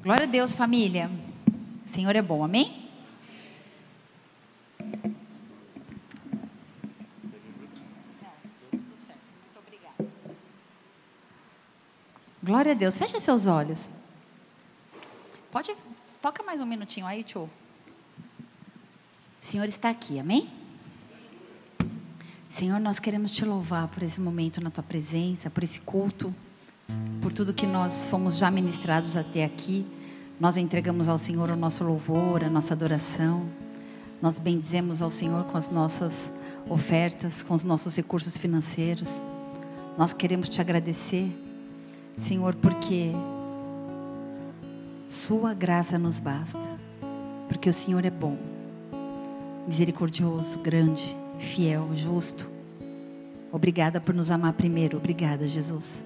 Glória a Deus, família. O Senhor é bom, amém? Glória a Deus. Feche seus olhos. Pode, toca mais um minutinho aí, tio. O Senhor está aqui, amém? Senhor, nós queremos te louvar por esse momento na tua presença, por esse culto, por tudo que nós fomos já ministrados até aqui. Nós entregamos ao Senhor o nosso louvor, a nossa adoração. Nós bendizemos ao Senhor com as nossas ofertas, com os nossos recursos financeiros. Nós queremos te agradecer Senhor, porque Sua graça nos basta, porque o Senhor é bom, misericordioso, grande, fiel, justo. Obrigada por nos amar primeiro, obrigada, Jesus.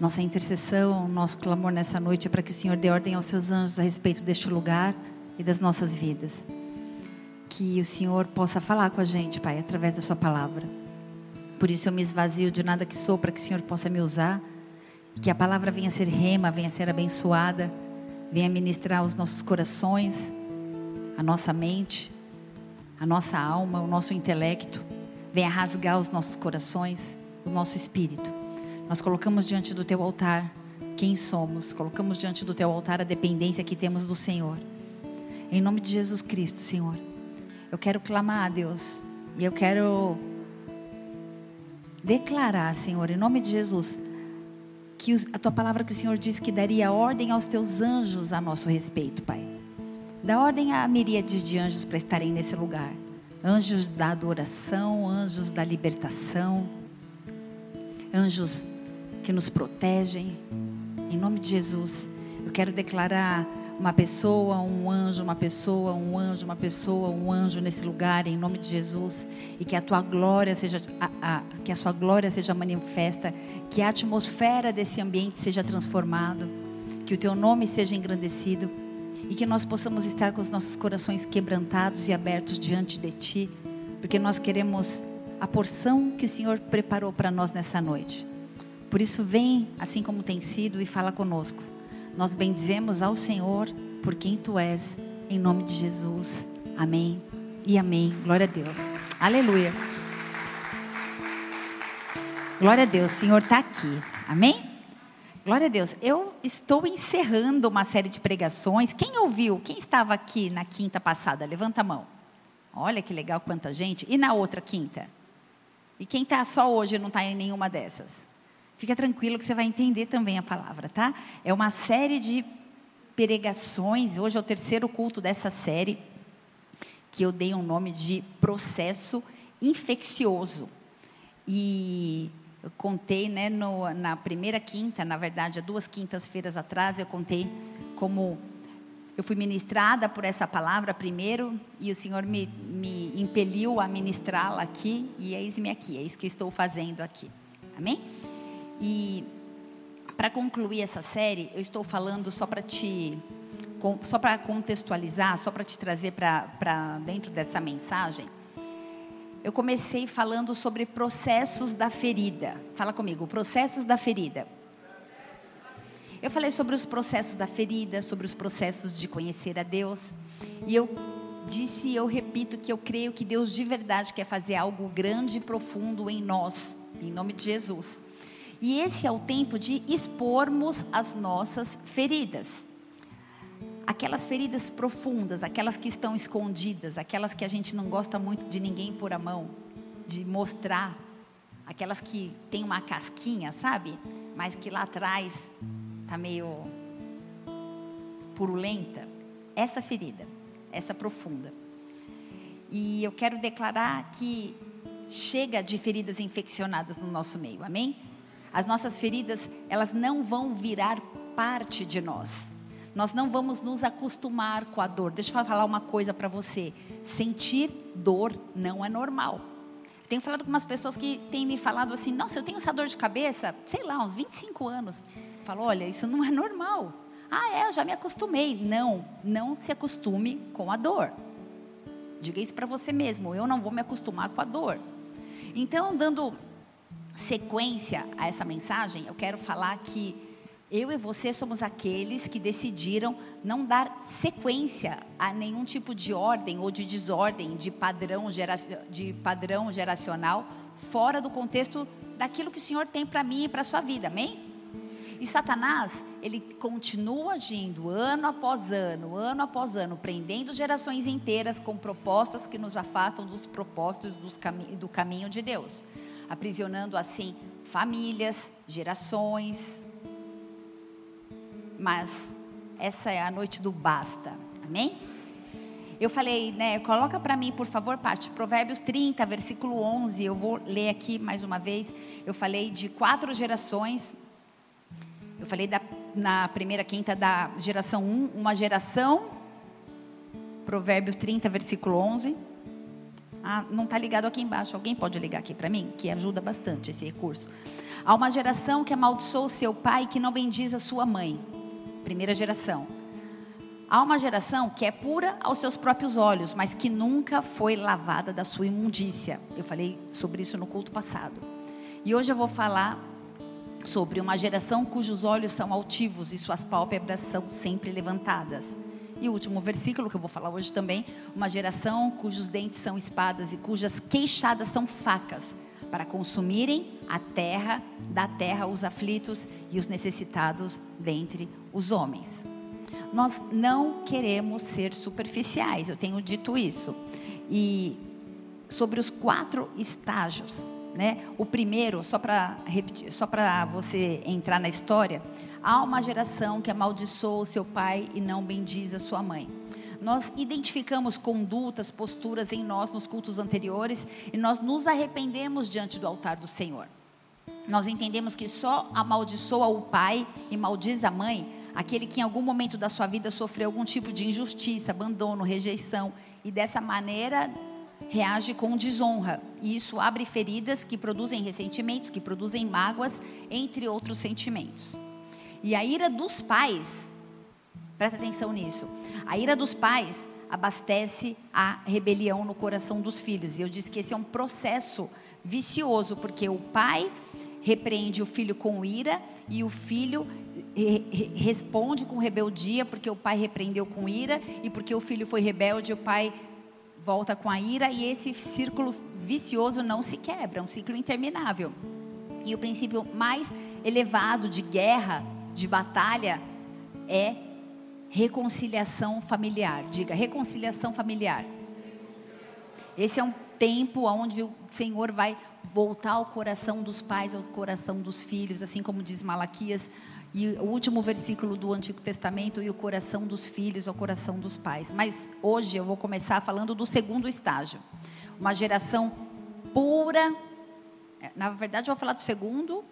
Nossa intercessão, nosso clamor nessa noite é para que o Senhor dê ordem aos seus anjos a respeito deste lugar e das nossas vidas. Que o Senhor possa falar com a gente, Pai, através da Sua palavra por isso eu me esvazio de nada que sou, para que o Senhor possa me usar. Que a palavra venha a ser rema, venha a ser abençoada, venha ministrar os nossos corações, a nossa mente, a nossa alma, o nosso intelecto. Venha rasgar os nossos corações, o nosso espírito. Nós colocamos diante do teu altar quem somos, colocamos diante do teu altar a dependência que temos do Senhor. Em nome de Jesus Cristo, Senhor, eu quero clamar a Deus e eu quero declarar, Senhor, em nome de Jesus, que a tua palavra que o Senhor disse que daria ordem aos teus anjos a nosso respeito, Pai. Dá ordem a miríades de anjos para estarem nesse lugar. Anjos da adoração, anjos da libertação, anjos que nos protegem. Em nome de Jesus, eu quero declarar uma pessoa, um anjo, uma pessoa, um anjo, uma pessoa, um anjo nesse lugar em nome de Jesus e que a tua glória seja a, a, que a sua glória seja manifesta, que a atmosfera desse ambiente seja transformado, que o teu nome seja engrandecido e que nós possamos estar com os nossos corações quebrantados e abertos diante de ti, porque nós queremos a porção que o Senhor preparou para nós nessa noite. Por isso vem, assim como tem sido e fala conosco. Nós bendizemos ao Senhor por quem tu és, em nome de Jesus. Amém e amém. Glória a Deus. Aleluia. Glória a Deus, o Senhor está aqui. Amém? Glória a Deus. Eu estou encerrando uma série de pregações. Quem ouviu? Quem estava aqui na quinta passada? Levanta a mão. Olha que legal quanta gente. E na outra quinta? E quem está só hoje não está em nenhuma dessas? Fica tranquilo que você vai entender também a palavra, tá? É uma série de pregações. Hoje é o terceiro culto dessa série, que eu dei um nome de processo infeccioso. E eu contei, né, no, na primeira quinta, na verdade, há duas quintas-feiras atrás, eu contei como eu fui ministrada por essa palavra primeiro e o Senhor me, me impeliu a ministrá-la aqui e eis-me aqui, é isso que estou fazendo aqui. Amém? E para concluir essa série, eu estou falando só para te só para contextualizar, só para te trazer para dentro dessa mensagem. Eu comecei falando sobre processos da ferida. Fala comigo, processos da ferida. Eu falei sobre os processos da ferida, sobre os processos de conhecer a Deus. E eu disse e eu repito que eu creio que Deus de verdade quer fazer algo grande e profundo em nós, em nome de Jesus. E esse é o tempo de expormos as nossas feridas. Aquelas feridas profundas, aquelas que estão escondidas, aquelas que a gente não gosta muito de ninguém pôr a mão, de mostrar, aquelas que tem uma casquinha, sabe? Mas que lá atrás tá meio purulenta. Essa ferida, essa profunda. E eu quero declarar que chega de feridas infeccionadas no nosso meio, amém? As nossas feridas, elas não vão virar parte de nós. Nós não vamos nos acostumar com a dor. Deixa eu falar uma coisa para você. Sentir dor não é normal. Tenho falado com umas pessoas que têm me falado assim: nossa, eu tenho essa dor de cabeça, sei lá, uns 25 anos. falo: olha, isso não é normal. Ah, é, eu já me acostumei. Não, não se acostume com a dor. Diga isso para você mesmo: eu não vou me acostumar com a dor. Então, dando sequência a essa mensagem, eu quero falar que Eu e você somos aqueles que decidiram não dar sequência a nenhum tipo de ordem ou de desordem, de padrão, gera, de padrão geracional, fora do contexto daquilo que o Senhor tem para mim e para a sua vida, amém? E Satanás, ele continua agindo ano após ano, ano após ano, prendendo gerações inteiras com propostas que nos afastam dos propósitos dos cami do caminho de Deus, aprisionando assim famílias, gerações. Mas essa é a noite do basta, amém? Eu falei, né, coloca para mim, por favor, parte, Provérbios 30, versículo 11, eu vou ler aqui mais uma vez. Eu falei de quatro gerações eu falei da, na primeira quinta da geração 1, uma geração, Provérbios 30, versículo 11. Ah, não está ligado aqui embaixo. Alguém pode ligar aqui para mim? Que ajuda bastante esse recurso. Há uma geração que amaldiçoou seu pai que não bendiz a sua mãe. Primeira geração. Há uma geração que é pura aos seus próprios olhos, mas que nunca foi lavada da sua imundícia. Eu falei sobre isso no culto passado. E hoje eu vou falar sobre uma geração cujos olhos são altivos e suas pálpebras são sempre levantadas. E o último versículo que eu vou falar hoje também, uma geração cujos dentes são espadas e cujas queixadas são facas, para consumirem a terra, da terra os aflitos e os necessitados dentre os homens. Nós não queremos ser superficiais, eu tenho dito isso. E sobre os quatro estágios né? O primeiro, só para repetir, só para você entrar na história, há uma geração que amaldiçoa o seu pai e não bendiz a sua mãe. Nós identificamos condutas, posturas em nós nos cultos anteriores e nós nos arrependemos diante do altar do Senhor. Nós entendemos que só amaldiçoa o pai e maldiz a mãe aquele que em algum momento da sua vida sofreu algum tipo de injustiça, abandono, rejeição e dessa maneira reage com desonra. E isso abre feridas que produzem ressentimentos, que produzem mágoas, entre outros sentimentos. E a ira dos pais, presta atenção nisso, a ira dos pais abastece a rebelião no coração dos filhos. E eu disse que esse é um processo vicioso, porque o pai repreende o filho com ira e o filho responde com rebeldia, porque o pai repreendeu com ira e porque o filho foi rebelde, o pai volta com a ira e esse círculo vicioso não se quebra, é um ciclo interminável. E o princípio mais elevado de guerra, de batalha, é reconciliação familiar. Diga, reconciliação familiar. Esse é um tempo onde o Senhor vai voltar ao coração dos pais, ao coração dos filhos, assim como diz Malaquias e o último versículo do Antigo Testamento, e o coração dos filhos ao coração dos pais. Mas hoje eu vou começar falando do segundo estágio. Uma geração pura. É, na verdade, eu vou falar do segundo,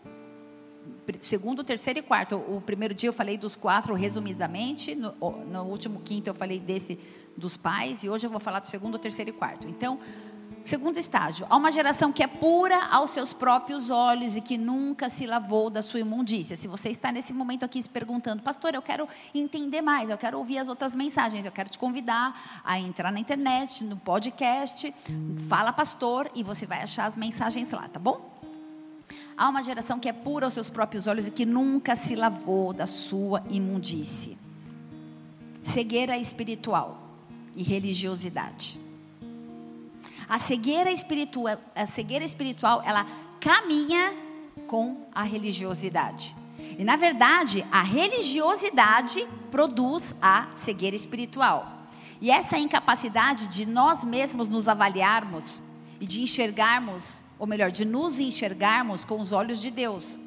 segundo, terceiro e quarto. O primeiro dia eu falei dos quatro resumidamente, no, no último quinto eu falei desse dos pais, e hoje eu vou falar do segundo, terceiro e quarto. Então, Segundo estágio, há uma geração que é pura aos seus próprios olhos e que nunca se lavou da sua imundícia. Se você está nesse momento aqui se perguntando, pastor, eu quero entender mais, eu quero ouvir as outras mensagens, eu quero te convidar a entrar na internet, no podcast, fala pastor, e você vai achar as mensagens lá, tá bom? Há uma geração que é pura aos seus próprios olhos e que nunca se lavou da sua imundície. Cegueira espiritual e religiosidade. A cegueira espiritual, a cegueira espiritual, ela caminha com a religiosidade. E na verdade, a religiosidade produz a cegueira espiritual. E essa incapacidade de nós mesmos nos avaliarmos e de enxergarmos, ou melhor, de nos enxergarmos com os olhos de Deus.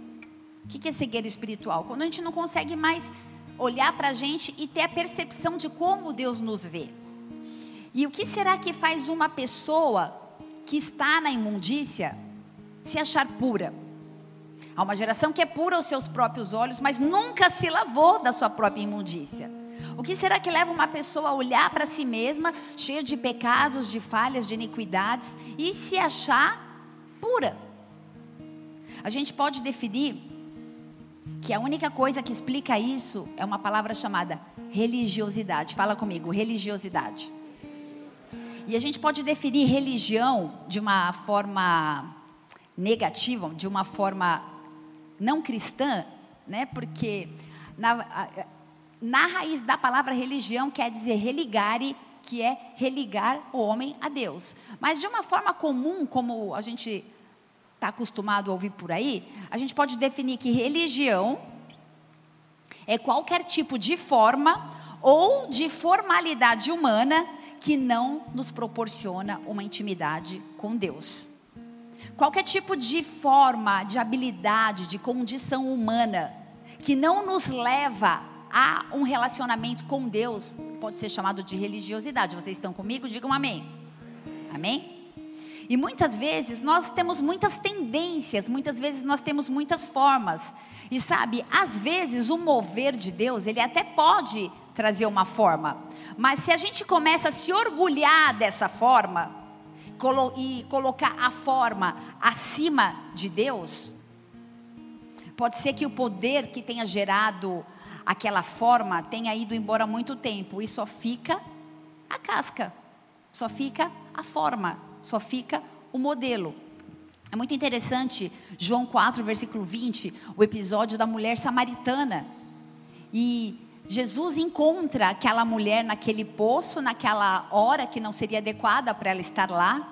O que é cegueira espiritual? Quando a gente não consegue mais olhar para a gente e ter a percepção de como Deus nos vê. E o que será que faz uma pessoa que está na imundícia se achar pura? Há uma geração que é pura aos seus próprios olhos, mas nunca se lavou da sua própria imundícia. O que será que leva uma pessoa a olhar para si mesma, cheia de pecados, de falhas, de iniquidades, e se achar pura? A gente pode definir que a única coisa que explica isso é uma palavra chamada religiosidade. Fala comigo, religiosidade. E a gente pode definir religião de uma forma negativa, de uma forma não cristã, né? Porque na, na raiz da palavra religião quer dizer religare, que é religar o homem a Deus. Mas de uma forma comum, como a gente está acostumado a ouvir por aí, a gente pode definir que religião é qualquer tipo de forma ou de formalidade humana que não nos proporciona uma intimidade com Deus. Qualquer tipo de forma, de habilidade, de condição humana que não nos leva a um relacionamento com Deus, pode ser chamado de religiosidade. Vocês estão comigo? Digam amém. Amém? E muitas vezes nós temos muitas tendências, muitas vezes nós temos muitas formas. E sabe, às vezes o mover de Deus, ele até pode trazer uma forma, mas se a gente começa a se orgulhar dessa forma e colocar a forma acima de Deus, pode ser que o poder que tenha gerado aquela forma tenha ido embora há muito tempo e só fica a casca, só fica a forma, só fica o modelo. É muito interessante, João 4, versículo 20, o episódio da mulher samaritana. E Jesus encontra aquela mulher naquele poço, naquela hora que não seria adequada para ela estar lá.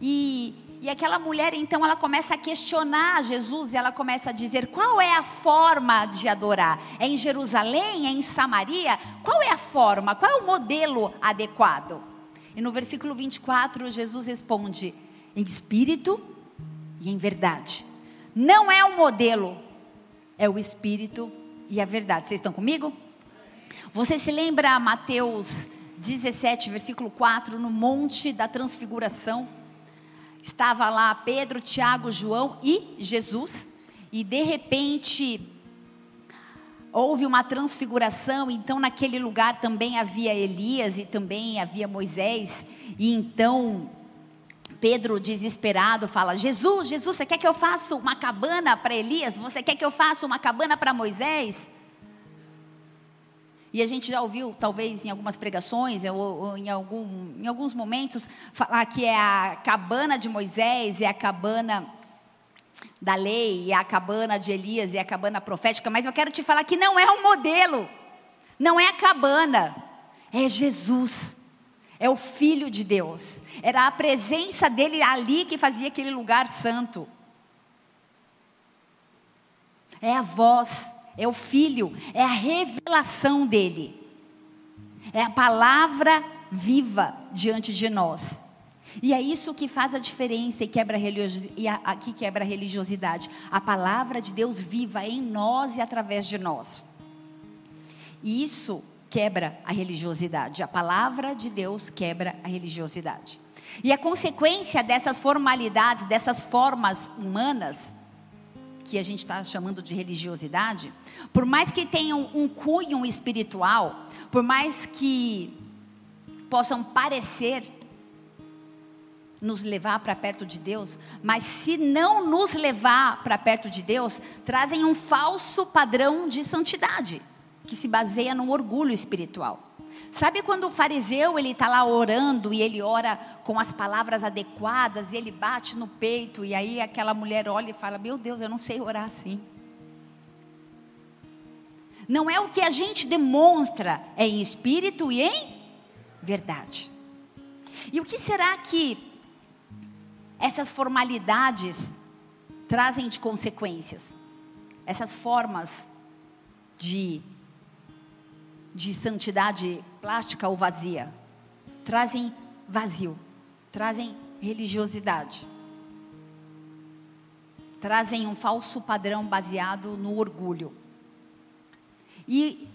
E e aquela mulher, então, ela começa a questionar Jesus e ela começa a dizer: qual é a forma de adorar? É em Jerusalém? É em Samaria? Qual é a forma? Qual é o modelo adequado? E no versículo 24, Jesus responde: em espírito e em verdade. Não é o modelo, é o espírito e a verdade. Vocês estão comigo? Você se lembra Mateus 17, versículo 4, no Monte da Transfiguração? Estava lá Pedro, Tiago, João e Jesus. E de repente houve uma transfiguração, então naquele lugar também havia Elias e também havia Moisés. E então Pedro, desesperado, fala: Jesus, Jesus, você quer que eu faça uma cabana para Elias? Você quer que eu faça uma cabana para Moisés? E a gente já ouviu, talvez em algumas pregações, ou, ou em, algum, em alguns momentos, falar que é a cabana de Moisés, é a cabana da lei, é a cabana de Elias, é a cabana profética, mas eu quero te falar que não é o modelo, não é a cabana, é Jesus. É o Filho de Deus. Era a presença dele ali que fazia aquele lugar santo. É a voz é o Filho, é a revelação dele, é a palavra viva diante de nós. E é isso que faz a diferença e, quebra e aqui quebra a religiosidade. A palavra de Deus viva em nós e através de nós. E isso quebra a religiosidade. A palavra de Deus quebra a religiosidade. E a consequência dessas formalidades, dessas formas humanas, que a gente está chamando de religiosidade, por mais que tenham um cunho espiritual, por mais que possam parecer nos levar para perto de Deus, mas se não nos levar para perto de Deus, trazem um falso padrão de santidade, que se baseia no orgulho espiritual. Sabe quando o fariseu ele está lá orando e ele ora com as palavras adequadas e ele bate no peito e aí aquela mulher olha e fala: Meu Deus, eu não sei orar assim. Não é o que a gente demonstra, é em espírito e em verdade. E o que será que essas formalidades trazem de consequências? Essas formas de de santidade plástica ou vazia. Trazem vazio, trazem religiosidade. Trazem um falso padrão baseado no orgulho. E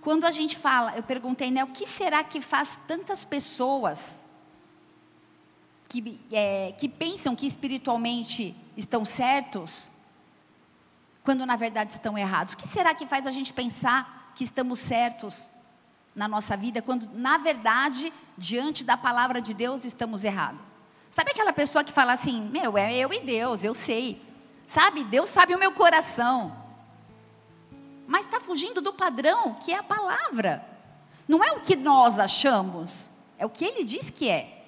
quando a gente fala, eu perguntei, né, o que será que faz tantas pessoas que, é, que pensam que espiritualmente estão certos, quando na verdade estão errados? O que será que faz a gente pensar que estamos certos na nossa vida, quando na verdade, diante da palavra de Deus, estamos errados. Sabe aquela pessoa que fala assim: Meu, é eu e Deus, eu sei. Sabe, Deus sabe o meu coração. Mas está fugindo do padrão, que é a palavra. Não é o que nós achamos, é o que ele diz que é.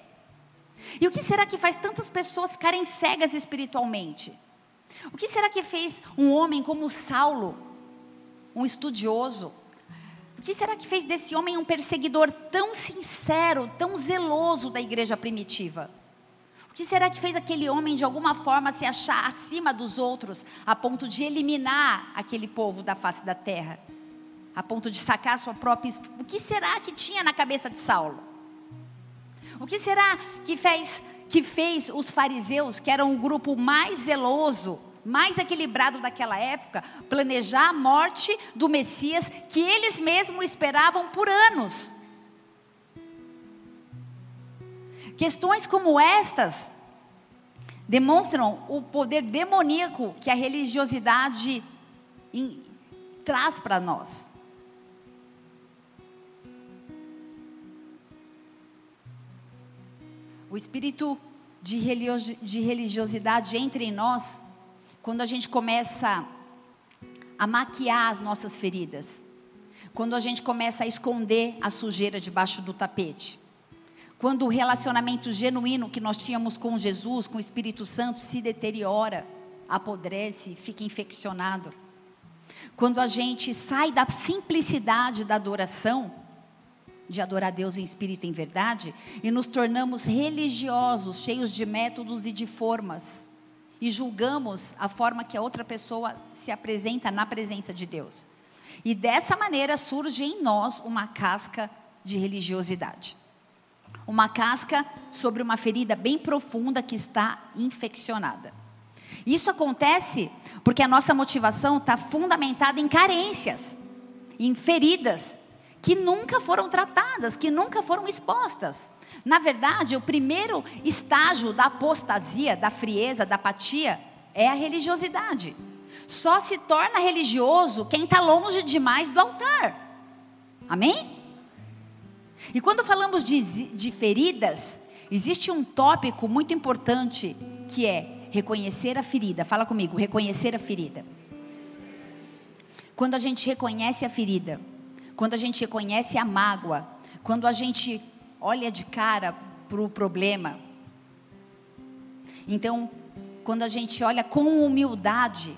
E o que será que faz tantas pessoas ficarem cegas espiritualmente? O que será que fez um homem como Saulo, um estudioso? O que será que fez desse homem um perseguidor tão sincero, tão zeloso da igreja primitiva? O que será que fez aquele homem de alguma forma se achar acima dos outros, a ponto de eliminar aquele povo da face da terra? A ponto de sacar sua própria. O que será que tinha na cabeça de Saulo? O que será que fez, que fez os fariseus, que eram o grupo mais zeloso, mais equilibrado daquela época, planejar a morte do Messias que eles mesmos esperavam por anos? Questões como estas demonstram o poder demoníaco que a religiosidade in, traz para nós. O espírito de, de religiosidade entra em nós quando a gente começa a maquiar as nossas feridas, quando a gente começa a esconder a sujeira debaixo do tapete. Quando o relacionamento genuíno que nós tínhamos com Jesus, com o Espírito Santo, se deteriora, apodrece, fica infeccionado. Quando a gente sai da simplicidade da adoração, de adorar Deus em espírito e em verdade, e nos tornamos religiosos, cheios de métodos e de formas, e julgamos a forma que a outra pessoa se apresenta na presença de Deus. E dessa maneira surge em nós uma casca de religiosidade uma casca sobre uma ferida bem profunda que está infeccionada. Isso acontece porque a nossa motivação está fundamentada em carências, em feridas que nunca foram tratadas, que nunca foram expostas. Na verdade, o primeiro estágio da apostasia, da frieza, da apatia, é a religiosidade. Só se torna religioso quem está longe demais do altar. Amém? E quando falamos de, de feridas, existe um tópico muito importante que é reconhecer a ferida. Fala comigo, reconhecer a ferida. Quando a gente reconhece a ferida, quando a gente reconhece a mágoa, quando a gente olha de cara para o problema, então, quando a gente olha com humildade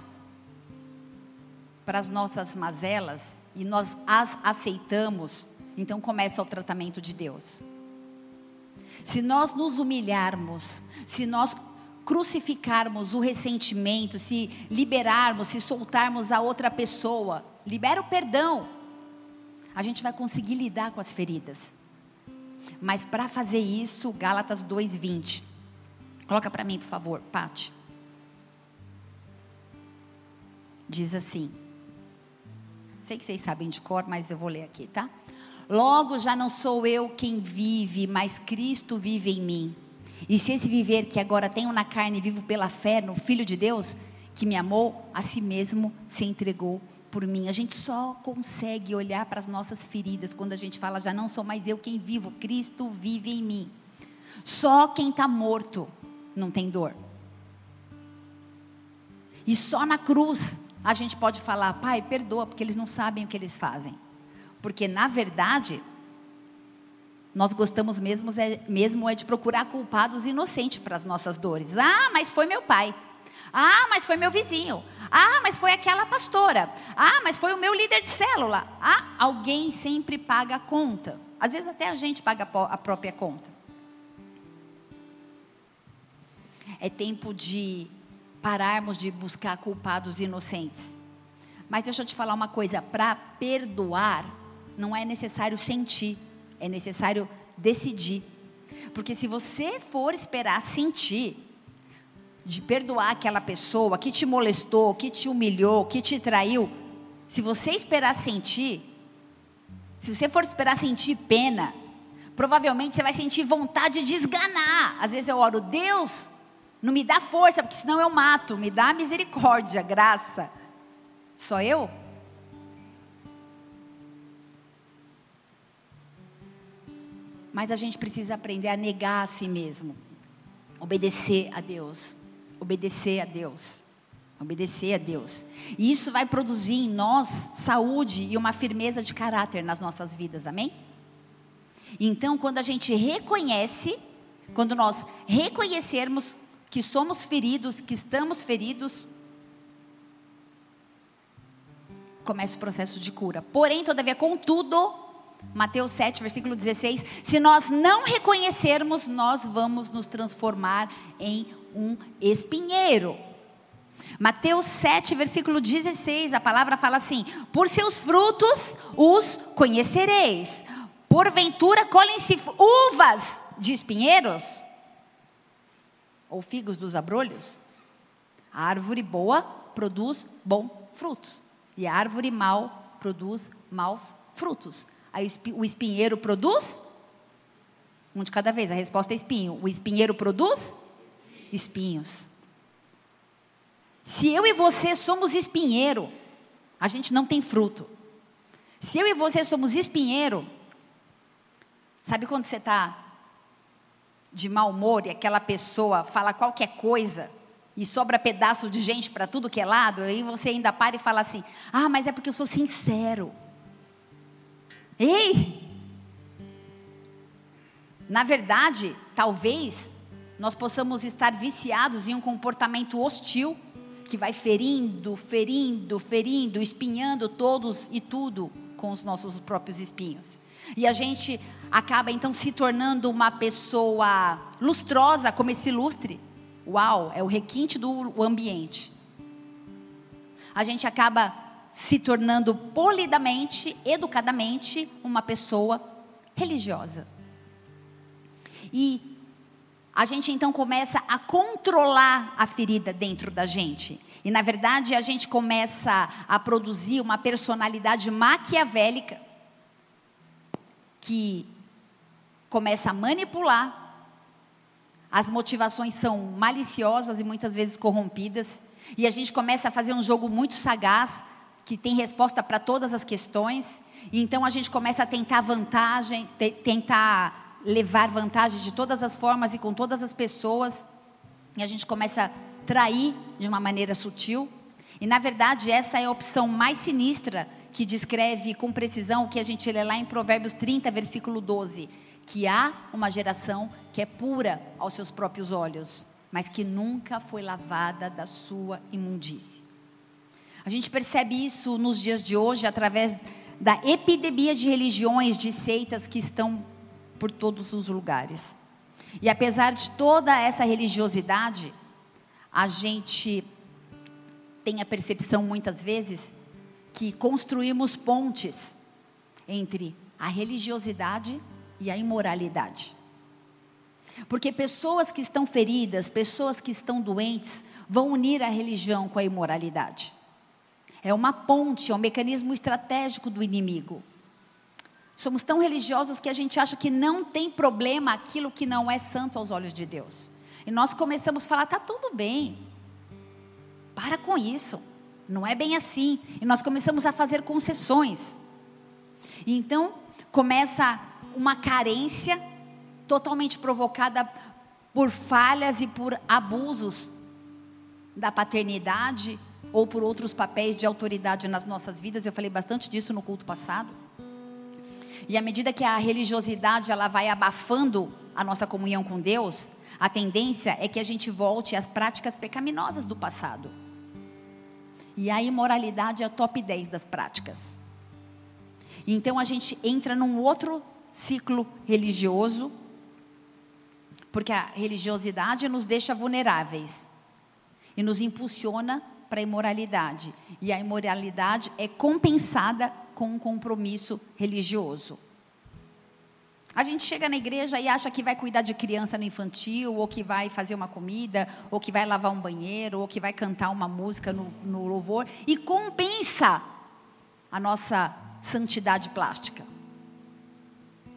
para as nossas mazelas e nós as aceitamos, então começa o tratamento de Deus. Se nós nos humilharmos, se nós crucificarmos o ressentimento, se liberarmos, se soltarmos a outra pessoa, libera o perdão, a gente vai conseguir lidar com as feridas. Mas para fazer isso, Gálatas 2:20. Coloca para mim, por favor, Pati. Diz assim. Sei que vocês sabem de cor, mas eu vou ler aqui, tá? Logo já não sou eu quem vive, mas Cristo vive em mim. E se esse viver que agora tenho na carne vivo pela fé no Filho de Deus, que me amou, a si mesmo se entregou por mim. A gente só consegue olhar para as nossas feridas quando a gente fala, já não sou mais eu quem vivo, Cristo vive em mim. Só quem está morto não tem dor. E só na cruz a gente pode falar, Pai, perdoa, porque eles não sabem o que eles fazem. Porque, na verdade, nós gostamos mesmo é, mesmo é de procurar culpados inocentes para as nossas dores. Ah, mas foi meu pai. Ah, mas foi meu vizinho. Ah, mas foi aquela pastora. Ah, mas foi o meu líder de célula. Ah, alguém sempre paga a conta. Às vezes até a gente paga a própria conta. É tempo de pararmos de buscar culpados inocentes. Mas deixa eu te falar uma coisa: para perdoar, não é necessário sentir, é necessário decidir. Porque se você for esperar sentir, de perdoar aquela pessoa que te molestou, que te humilhou, que te traiu, se você esperar sentir, se você for esperar sentir pena, provavelmente você vai sentir vontade de esganar. Às vezes eu oro, Deus, não me dá força, porque senão eu mato, me dá misericórdia, graça. Só eu? Mas a gente precisa aprender a negar a si mesmo. Obedecer a Deus obedecer a Deus. Obedecer a Deus. E isso vai produzir em nós saúde e uma firmeza de caráter nas nossas vidas, amém? Então, quando a gente reconhece, quando nós reconhecermos que somos feridos, que estamos feridos, começa o processo de cura. Porém, todavia, contudo, Mateus 7, versículo 16: se nós não reconhecermos, nós vamos nos transformar em um espinheiro. Mateus 7, versículo 16, a palavra fala assim: Por seus frutos os conhecereis. Porventura colhem-se uvas de espinheiros? Ou figos dos abrolhos? A árvore boa produz bons frutos, e a árvore mal produz maus frutos. o espinheiro produz? Um de cada vez, a resposta é espinho. O espinheiro produz? Espinhos. Se eu e você somos espinheiro, a gente não tem fruto. Se eu e você somos espinheiro, sabe quando você está de mau humor e aquela pessoa fala qualquer coisa e sobra pedaço de gente para tudo que é lado, aí você ainda para e fala assim: ah, mas é porque eu sou sincero. Ei! Na verdade, talvez nós possamos estar viciados em um comportamento hostil que vai ferindo, ferindo, ferindo, espinhando todos e tudo com os nossos próprios espinhos. E a gente acaba então se tornando uma pessoa lustrosa como esse lustre. Uau, é o requinte do ambiente. A gente acaba se tornando polidamente, educadamente, uma pessoa religiosa. E a gente então começa a controlar a ferida dentro da gente. E na verdade a gente começa a produzir uma personalidade maquiavélica que começa a manipular. As motivações são maliciosas e muitas vezes corrompidas. E a gente começa a fazer um jogo muito sagaz, que tem resposta para todas as questões. E então a gente começa a tentar vantagem, tentar levar vantagem de todas as formas e com todas as pessoas, e a gente começa a trair de uma maneira sutil. E na verdade, essa é a opção mais sinistra que descreve com precisão o que a gente lê lá em Provérbios 30, versículo 12: que há uma geração que é pura aos seus próprios olhos, mas que nunca foi lavada da sua imundície. A gente percebe isso nos dias de hoje através da epidemia de religiões, de seitas que estão por todos os lugares. E apesar de toda essa religiosidade, a gente tem a percepção muitas vezes que construímos pontes entre a religiosidade e a imoralidade. Porque pessoas que estão feridas, pessoas que estão doentes, vão unir a religião com a imoralidade. É uma ponte, é um mecanismo estratégico do inimigo. Somos tão religiosos que a gente acha que não tem problema aquilo que não é santo aos olhos de Deus. E nós começamos a falar, tá tudo bem. Para com isso. Não é bem assim. E nós começamos a fazer concessões. E então começa uma carência totalmente provocada por falhas e por abusos da paternidade ou por outros papéis de autoridade nas nossas vidas. Eu falei bastante disso no culto passado. E à medida que a religiosidade ela vai abafando a nossa comunhão com Deus, a tendência é que a gente volte às práticas pecaminosas do passado. E a imoralidade é a top 10 das práticas. Então a gente entra num outro ciclo religioso, porque a religiosidade nos deixa vulneráveis e nos impulsiona para a imoralidade. E a imoralidade é compensada com um compromisso religioso. A gente chega na igreja e acha que vai cuidar de criança no infantil, ou que vai fazer uma comida, ou que vai lavar um banheiro, ou que vai cantar uma música no, no louvor, e compensa a nossa santidade plástica.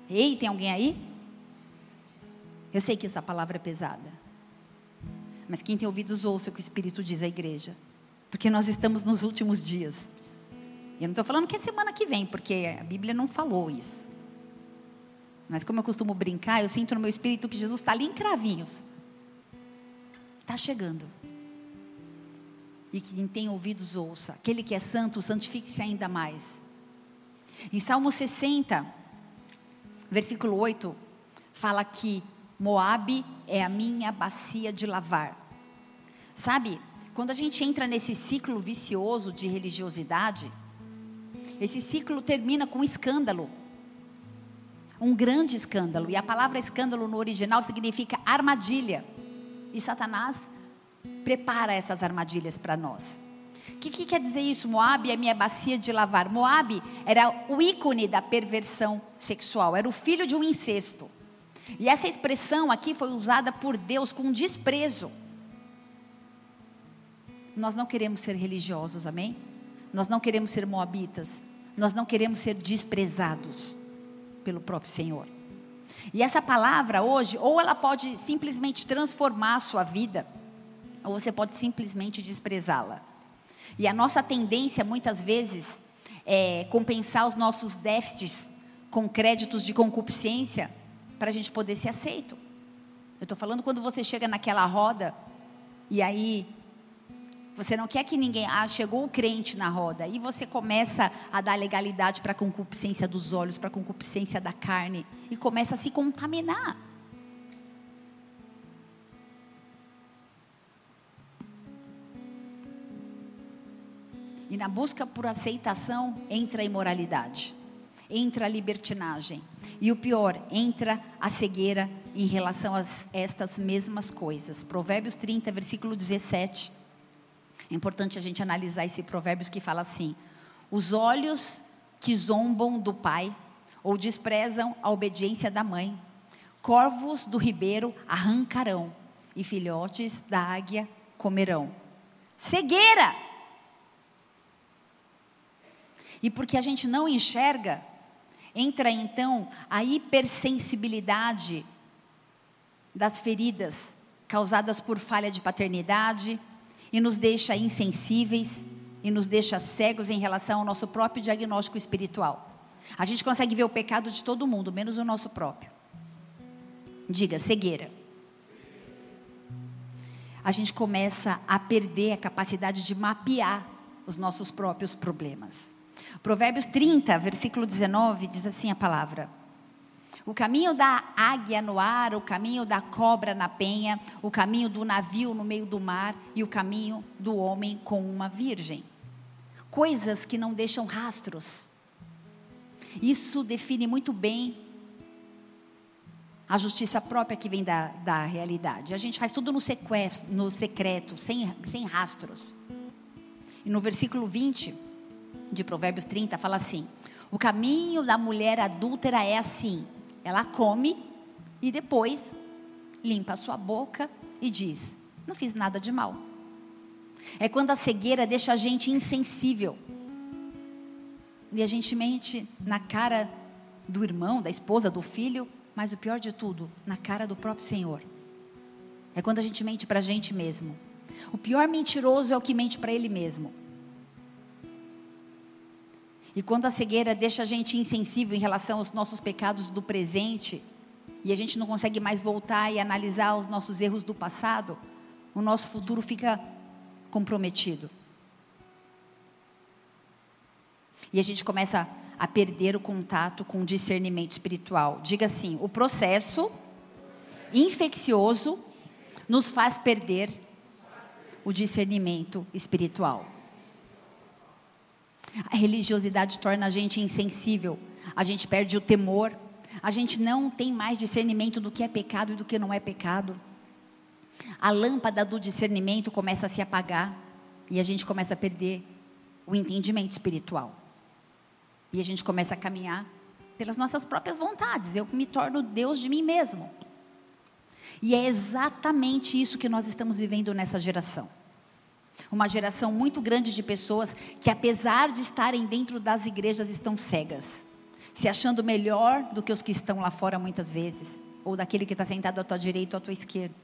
Ei, tem alguém aí? Eu sei que essa palavra é pesada. Mas quem tem ouvidos ouça o que o Espírito diz à igreja. Porque nós estamos nos últimos dias. Eu não estou falando que é semana que vem, porque a Bíblia não falou isso. Mas como eu costumo brincar, eu sinto no meu espírito que Jesus está ali em cravinhos. Está chegando. E quem tem ouvidos ouça. Aquele que é santo, santifique-se ainda mais. Em Salmo 60, versículo 8, fala que Moabe é a minha bacia de lavar. Sabe, quando a gente entra nesse ciclo vicioso de religiosidade, Esse ciclo termina com escândalo. Um grande escândalo. E a palavra escândalo no original significa armadilha. E Satanás prepara essas armadilhas para nós. O que, que, quer dizer isso? Moab é minha bacia de lavar. Moab era o ícone da perversão sexual, era o filho de um incesto. E essa expressão aqui foi usada por Deus com desprezo. Nós não queremos ser religiosos, amém? Nós não queremos ser moabitas. Nós não queremos ser desprezados pelo próprio Senhor. E essa palavra hoje, ou ela pode simplesmente transformar a sua vida, ou você pode simplesmente desprezá-la. E a nossa tendência, muitas vezes, é compensar os nossos déficits com créditos de concupiscência para a gente poder ser aceito. Eu estou falando quando você chega naquela roda e aí você não quer que ninguém. Ah, chegou o crente na roda. E você começa a dar legalidade para a concupiscência dos olhos, para a concupiscência da carne. E começa a se contaminar. E na busca por aceitação entra a imoralidade, entra a libertinagem. E o pior, entra a cegueira em relação a estas mesmas coisas. Provérbios 30, versículo 17. É importante a gente analisar esse provérbios que fala assim: Os olhos que zombam do pai ou desprezam a obediência da mãe, corvos do ribeiro arrancarão e filhotes da águia comerão. Cegueira! E porque a gente não enxerga, entra então a hipersensibilidade das feridas causadas por falha de paternidade e nos deixa insensíveis e nos deixa cegos em relação ao nosso próprio diagnóstico espiritual. A gente consegue ver o pecado de todo mundo, menos o nosso próprio. Diga, cegueira. A gente começa a perder a capacidade de mapear os nossos próprios problemas. Provérbios 30, versículo 19, diz assim a palavra: O caminho da águia no ar, o caminho da cobra na penha, o caminho do navio no meio do mar e o caminho do homem com uma virgem. Coisas que não deixam rastros. Isso define muito bem a justiça própria que vem da, da realidade. A gente faz tudo no, sequestro, no secreto, sem, sem rastros. E no versículo 20 de Provérbios 30 fala assim: O caminho da mulher adúltera é assim: ela come e depois limpa a sua boca e diz: Não fiz nada de mal. É quando a cegueira deixa a gente insensível. E a gente mente na cara do irmão, da esposa, do filho, mas o pior de tudo, na cara do próprio Senhor. É quando a gente mente para a gente mesmo. O pior mentiroso é o que mente para ele mesmo. E quando a cegueira deixa a gente insensível em relação aos nossos pecados do presente, e a gente não consegue mais voltar e analisar os nossos erros do passado, o nosso futuro fica comprometido. E a gente começa a perder o contato com o discernimento espiritual. Diga assim: o processo infeccioso nos faz perder o discernimento espiritual. A religiosidade torna a gente insensível, a gente perde o temor, a gente não tem mais discernimento do que é pecado e do que não é pecado. A lâmpada do discernimento começa a se apagar e a gente começa a perder o entendimento espiritual. E a gente começa a caminhar pelas nossas próprias vontades. Eu me torno Deus de mim mesmo. E é exatamente isso que nós estamos vivendo nessa geração. Uma geração muito grande de pessoas que, apesar de estarem dentro das igrejas, estão cegas, se achando melhor do que os que estão lá fora muitas vezes, ou daquele que está sentado à tua direita ou à tua esquerda.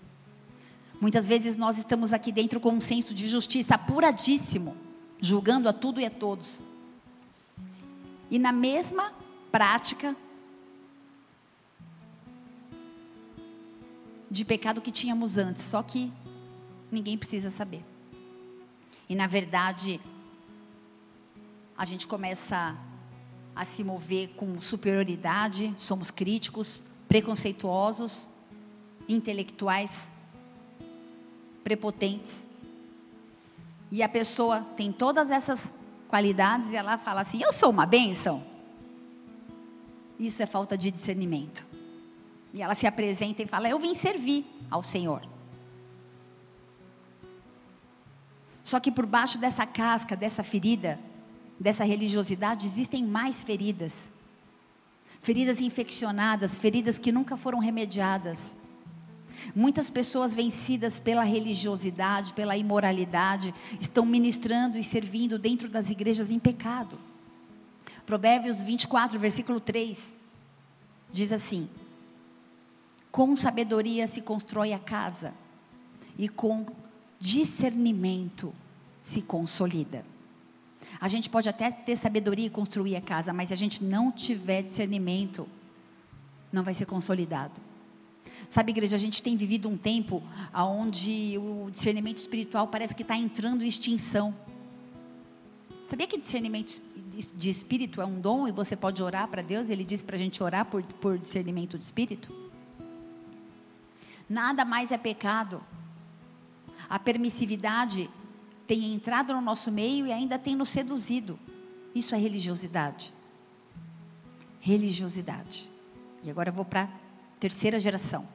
Muitas vezes nós estamos aqui dentro com um senso de justiça apuradíssimo, julgando a tudo e a todos. E na mesma prática de pecado que tínhamos antes, só que ninguém precisa saber. E na verdade, a gente começa a se mover com superioridade, somos críticos, preconceituosos, intelectuais, prepotentes. E a pessoa tem todas essas qualidades e ela fala assim: Eu sou uma bênção. Isso é falta de discernimento. E ela se apresenta e fala: Eu vim servir ao Senhor. Só que por baixo dessa casca, dessa ferida, dessa religiosidade, existem mais feridas. Feridas infeccionadas, feridas que nunca foram remediadas. Muitas pessoas vencidas pela religiosidade, pela imoralidade, estão ministrando e servindo dentro das igrejas em pecado. Provérbios 24, versículo 3, diz assim: Com sabedoria se constrói a casa, e com discernimento se consolida. A gente pode até ter sabedoria e construir a casa, mas se a gente não tiver discernimento, não vai ser consolidado. Sabe, igreja, a gente tem vivido um tempo onde o discernimento espiritual parece que está entrando em extinção. Sabia que discernimento de espírito é um dom e você pode orar para Deus? Ele disse para a gente orar por, por discernimento de espírito. Nada mais é pecado. A permissividade tem entrado no nosso meio e ainda tem nos seduzido. Isso é religiosidade. Religiosidade. E agora eu vou para a terceira geração.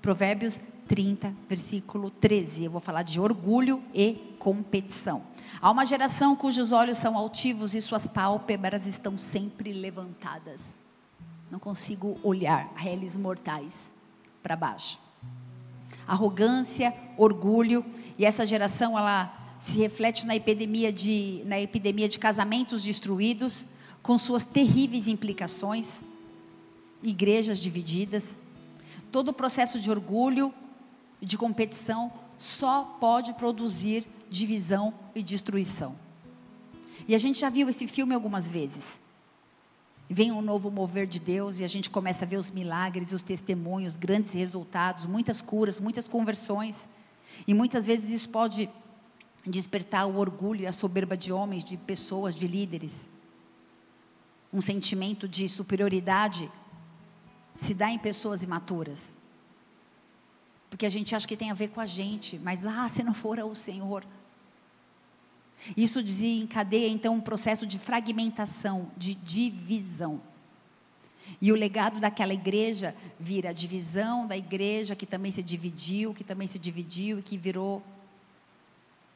Provérbios 30, versículo 13. Eu vou falar de orgulho e competição. Há uma geração cujos olhos são altivos e suas pálpebras estão sempre levantadas. Não consigo olhar réis mortais para baixo. Arrogância, orgulho, e essa geração ela se reflete na epidemia de, na epidemia de casamentos destruídos, com suas terríveis implicações, igrejas divididas. Todo o processo de orgulho e de competição só pode produzir divisão e destruição. E a gente já viu esse filme algumas vezes. Vem um novo mover de Deus e a gente começa a ver os milagres, os testemunhos, grandes resultados, muitas curas, muitas conversões. E muitas vezes isso pode despertar o orgulho e a soberba de homens, de pessoas, de líderes. Um sentimento de superioridade se dá em pessoas imaturas. Porque a gente acha que tem a ver com a gente, mas ah, se não for o Senhor. Isso desencadeia então um processo de fragmentação, de divisão. E o legado daquela igreja vira a divisão da igreja que também se dividiu, que também se dividiu e que virou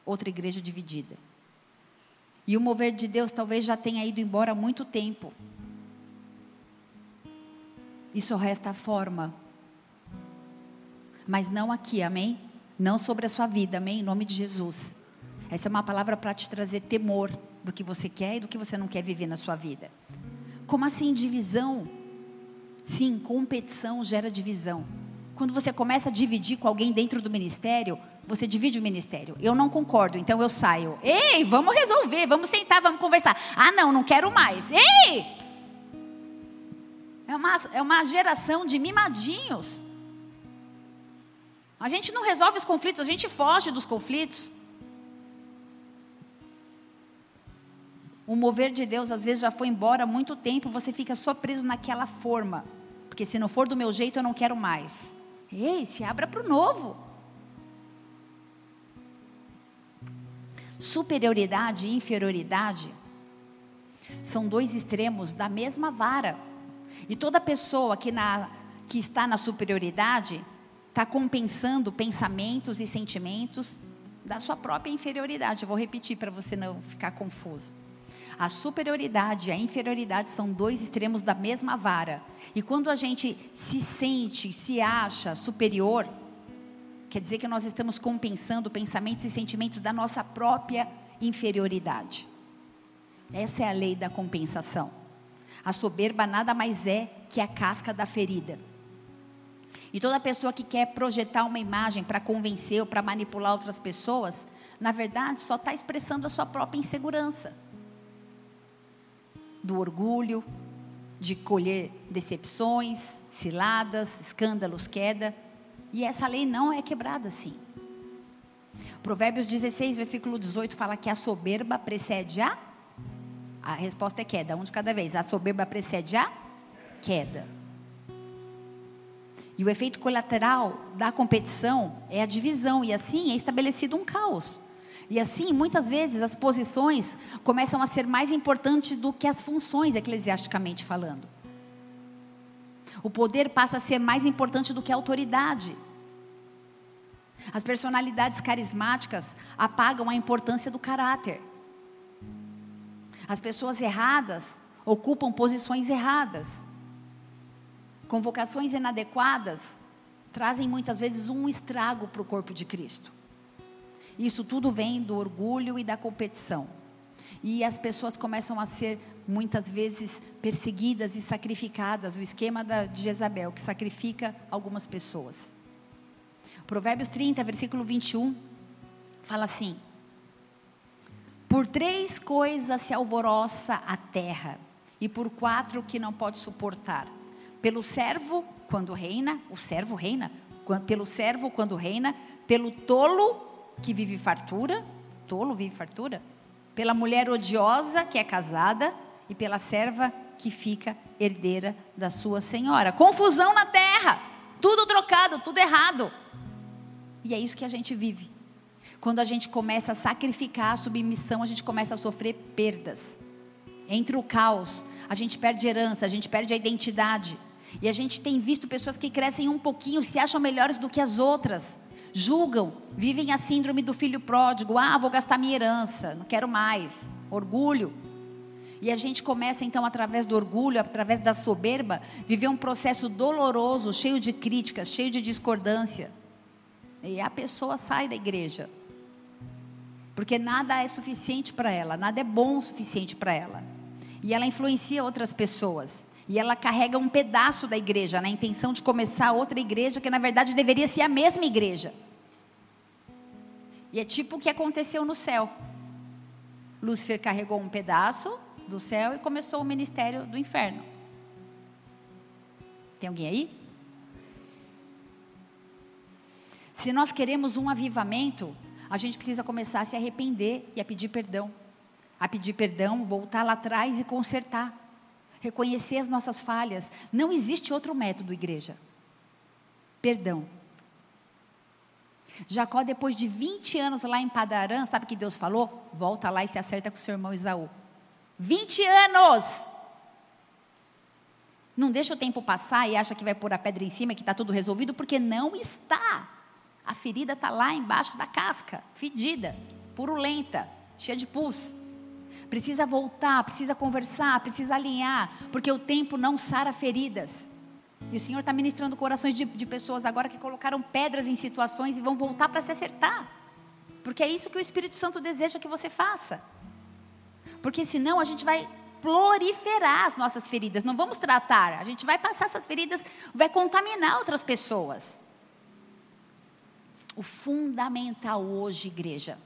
outra igreja dividida. E o mover de Deus talvez já tenha ido embora há muito tempo. E só resta a forma. Mas não aqui, amém? Não sobre a sua vida, amém? Em nome de Jesus. Essa é uma palavra para te trazer temor do que você quer e do que você não quer viver na sua vida. Como assim divisão? Sim, competição gera divisão. Quando você começa a dividir com alguém dentro do ministério, você divide o ministério. Eu não concordo, então eu saio. Ei, vamos resolver, vamos sentar, vamos conversar. Ah, não, não quero mais. Ei! É uma, é uma geração de mimadinhos. A gente não resolve os conflitos, a gente foge dos conflitos. O mover de Deus às vezes já foi embora há muito tempo, você fica só preso naquela forma. Porque se não for do meu jeito, eu não quero mais. Ei, se abra para o novo. Superioridade e inferioridade são dois extremos da mesma vara. E toda pessoa que, na, que está na superioridade está compensando pensamentos e sentimentos da sua própria inferioridade. Eu vou repetir para você não ficar confuso. A superioridade e a inferioridade são dois extremos da mesma vara. E quando a gente se sente, se acha superior, Quer dizer que nós estamos compensando pensamentos e sentimentos da nossa própria inferioridade. Essa é a lei da compensação. A soberba nada mais é que a casca da ferida. E toda pessoa que quer projetar uma imagem para convencer ou para manipular outras pessoas, na verdade só está expressando a sua própria insegurança. Do orgulho, de colher decepções, ciladas, escândalos, queda. E essa lei não é quebrada assim. Provérbios 16, versículo 18 fala que a soberba precede a. A resposta é queda, um de cada vez. A soberba precede a queda. E o efeito colateral da competição é a divisão, e assim é estabelecido um caos. E assim, muitas vezes, as posições começam a ser mais importantes do que as funções, eclesiasticamente falando. O poder passa a ser mais importante do que a autoridade. As personalidades carismáticas apagam a importância do caráter. As pessoas erradas ocupam posições erradas. Convocações inadequadas trazem muitas vezes um estrago para o corpo de Cristo. Isso tudo vem do orgulho e da competição. E as pessoas começam a ser muitas vezes perseguidas e sacrificadas. O esquema da, de Jezabel, que sacrifica algumas pessoas. Provérbios 30, versículo 21, fala assim: Por três coisas se alvoroça a terra, e por quatro que não pode suportar. Pelo servo, quando reina, o servo reina, pelo servo, quando reina, pelo tolo, que vive fartura, tolo vive fartura, pela mulher odiosa, que é casada, e pela serva que fica herdeira da sua senhora. Confusão na terra, tudo trocado, tudo errado. E é isso que a gente vive. Quando a gente começa a sacrificar a submissão, a gente começa a sofrer perdas. Entre o caos, a gente perde herança, a gente perde a identidade. E a gente tem visto pessoas que crescem um pouquinho, se acham melhores do que as outras. Julgam, vivem a síndrome do filho pródigo. Ah, vou gastar minha herança, não quero mais. Orgulho. E a gente começa então, através do orgulho, através da soberba, viver um processo doloroso, cheio de críticas, cheio de discordância. E a pessoa sai da igreja. Porque nada é suficiente para ela, nada é bom o suficiente para ela. E ela influencia outras pessoas. E ela carrega um pedaço da igreja, na intenção de começar outra igreja que na verdade deveria ser a mesma igreja. E é tipo o que aconteceu no céu. Lúcifer carregou um pedaço do céu e começou o ministério do inferno. Tem alguém aí? Se nós queremos um avivamento, a gente precisa começar a se arrepender e a pedir perdão. A pedir perdão, voltar lá atrás e consertar. Reconhecer as nossas falhas. Não existe outro método, igreja. Perdão. Jacó, depois de 20 anos lá em Padarã, sabe o que Deus falou? Volta lá e se acerta com seu irmão Isaú. 20 anos! Não deixa o tempo passar e acha que vai pôr a pedra em cima, que está tudo resolvido, porque não está. A ferida está lá embaixo da casca, fedida, purulenta, cheia de pus. Precisa voltar, precisa conversar, precisa alinhar, porque o tempo não sara feridas. E o Senhor está ministrando corações de, de pessoas agora que colocaram pedras em situações e vão voltar para se acertar. Porque é isso que o Espírito Santo deseja que você faça. Porque senão a gente vai proliferar as nossas feridas, não vamos tratar, a gente vai passar essas feridas, vai contaminar outras pessoas. O fundamental hoje, igreja,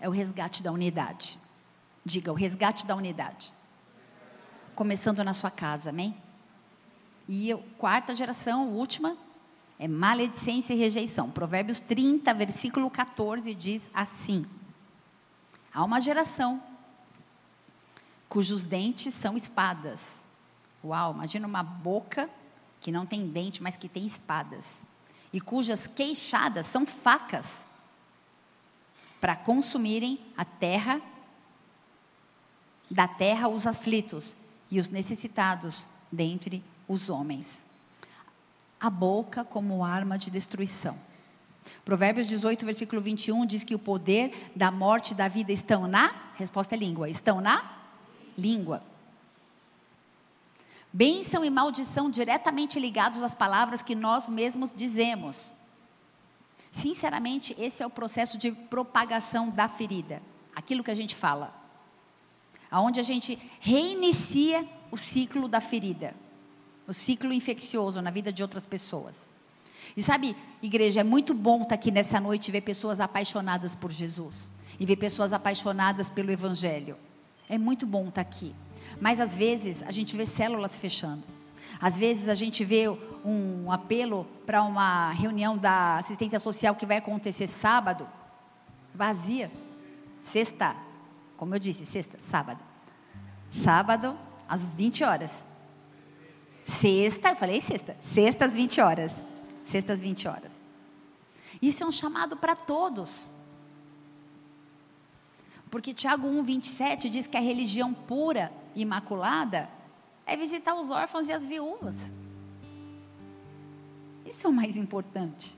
é o resgate da unidade. Diga, o resgate da unidade. Começando na sua casa, amém? E a quarta geração, última, é maledicência e rejeição. Provérbios 30, versículo 14 diz assim: Há uma geração cujos dentes são espadas. Uau, imagina uma boca que não tem dente, mas que tem espadas e cujas queixadas são facas para consumirem a terra, da terra os aflitos e os necessitados dentre os homens. A boca como arma de destruição. Provérbios 18, versículo 21 diz que o poder da morte e da vida estão na, resposta é língua, estão na língua. Bênção e maldição diretamente ligados às palavras que nós mesmos dizemos. Sinceramente, esse é o processo de propagação da ferida. Aquilo que a gente fala. Aonde a gente reinicia o ciclo da ferida. O ciclo infeccioso na vida de outras pessoas. E sabe, igreja, é muito bom estar aqui nessa noite e ver pessoas apaixonadas por Jesus. E ver pessoas apaixonadas pelo Evangelho. É muito bom estar aqui. Mas às vezes a gente vê células fechando. Às vezes a gente vê um apelo para uma reunião da assistência social que vai acontecer sábado, vazia. Sexta, como eu disse, sexta, sábado. Sábado, às 20 horas. Sexta, eu falei sexta. Sexta às 20 horas. Sexta às 20 horas. Isso é um chamado para todos. Porque Tiago 1, 27 diz que a religião pura, imaculada, é visitar os órfãos e as viúvas. Isso é o mais importante.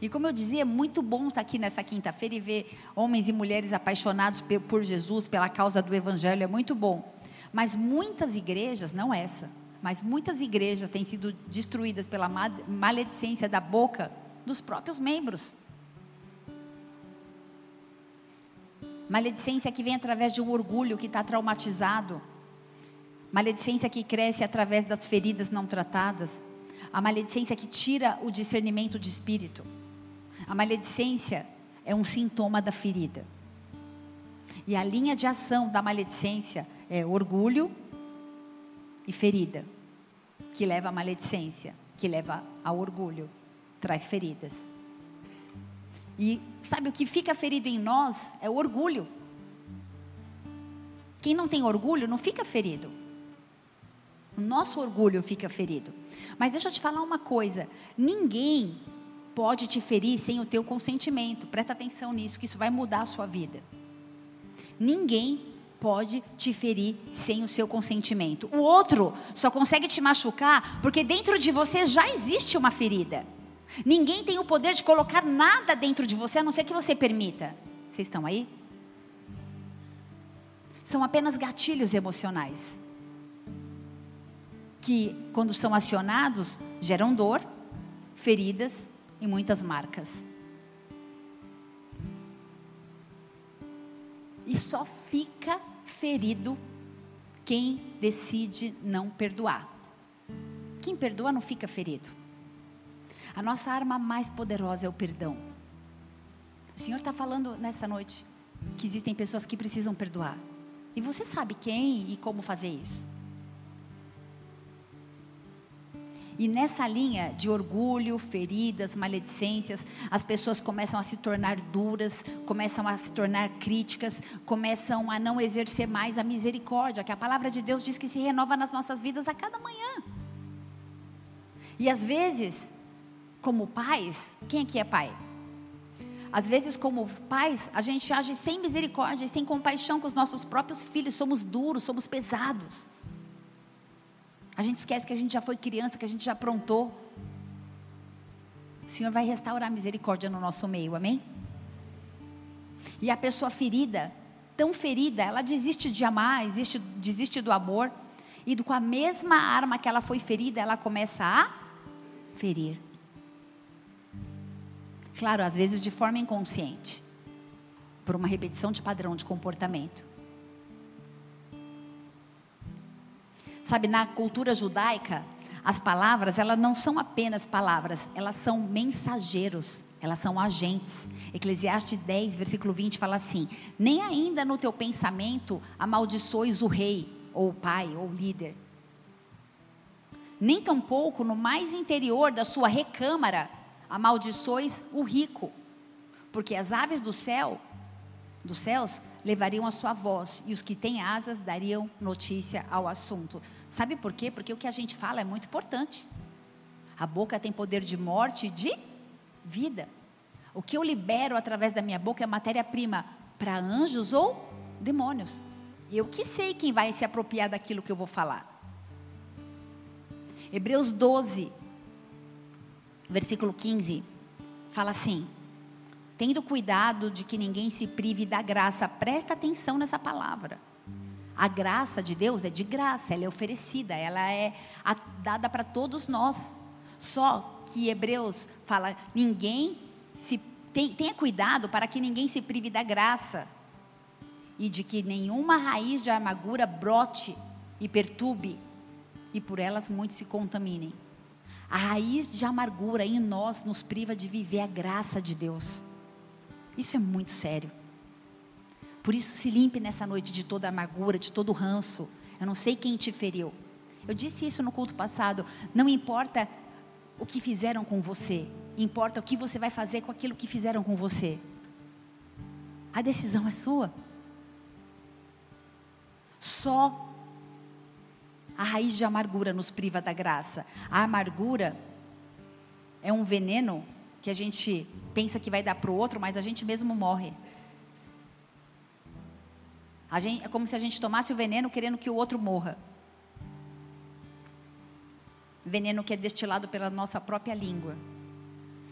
E como eu dizia, é muito bom estar aqui nessa quinta-feira e ver homens e mulheres apaixonados por Jesus, pela causa do Evangelho, é muito bom. Mas muitas igrejas, não essa, mas muitas igrejas têm sido destruídas pela maledicência da boca dos próprios membros. Maledicência que vem através de um orgulho que está traumatizado. Maledicência que cresce através das feridas não tratadas. A maledicência que tira o discernimento de espírito. A maledicência é um sintoma da ferida. E a linha de ação da maledicência é orgulho e ferida, que leva à maledicência, que leva ao orgulho, traz feridas. E sabe o que fica ferido em nós é o orgulho. Quem não tem orgulho não fica ferido. O nosso orgulho fica ferido. Mas deixa eu te falar uma coisa: ninguém pode te ferir sem o teu consentimento. Presta atenção nisso, que isso vai mudar a sua vida. Ninguém pode te ferir sem o seu consentimento. O outro só consegue te machucar porque dentro de você já existe uma ferida. Ninguém tem o poder de colocar nada dentro de você, a não ser que você permita. Vocês estão aí? São apenas gatilhos emocionais. Que, quando são acionados, geram dor, feridas e muitas marcas. E só fica ferido quem decide não perdoar. Quem perdoa não fica ferido. A nossa arma mais poderosa é o perdão. O Senhor está falando nessa noite que existem pessoas que precisam perdoar. E você sabe quem e como fazer isso. E nessa linha de orgulho, feridas, maledicências, as pessoas começam a se tornar duras, começam a se tornar críticas, começam a não exercer mais a misericórdia, que a palavra de Deus diz que se renova nas nossas vidas a cada manhã. E às vezes, como pais, quem aqui é pai? Às vezes, como pais, a gente age sem misericórdia e sem compaixão com os nossos próprios filhos, somos duros, somos pesados. A gente esquece que a gente já foi criança, que a gente já aprontou. O Senhor vai restaurar a misericórdia no nosso meio, amém? E a pessoa ferida, tão ferida, ela desiste de amar, desiste, desiste do amor, e com a mesma arma que ela foi ferida, ela começa a ferir. Claro, às vezes de forma inconsciente, por uma repetição de padrão de comportamento. Sabe, na cultura judaica, as palavras, elas não são apenas palavras, elas são mensageiros, elas são agentes. Eclesiastes 10, versículo 20 fala assim: Nem ainda no teu pensamento amaldiçoes o rei, ou o pai, ou o líder. Nem tampouco no mais interior da sua recâmara amaldiçoes o rico, porque as aves do céu, dos céus, levariam a sua voz, e os que têm asas dariam notícia ao assunto. Sabe por quê? Porque o que a gente fala é muito importante. A boca tem poder de morte e de vida. O que eu libero através da minha boca é matéria-prima para anjos ou demônios. Eu que sei quem vai se apropriar daquilo que eu vou falar. Hebreus 12, versículo 15, fala assim: Tendo cuidado de que ninguém se prive da graça, presta atenção nessa palavra. A graça de Deus é de graça, ela é oferecida, ela é dada para todos nós. Só que Hebreus fala: ninguém se tenha cuidado para que ninguém se prive da graça e de que nenhuma raiz de amargura brote e perturbe e por elas muitos se contaminem. A raiz de amargura em nós nos priva de viver a graça de Deus. Isso é muito sério. Por isso, se limpe nessa noite de toda amargura, de todo ranço. Eu não sei quem te feriu. Eu disse isso no culto passado. Não importa o que fizeram com você, importa o que você vai fazer com aquilo que fizeram com você. A decisão é sua. Só a raiz de amargura nos priva da graça. A amargura é um veneno que a gente pensa que vai dar para o outro, mas a gente mesmo morre. Gente, é como se a gente tomasse o veneno querendo que o outro morra. Veneno que é destilado pela nossa própria língua.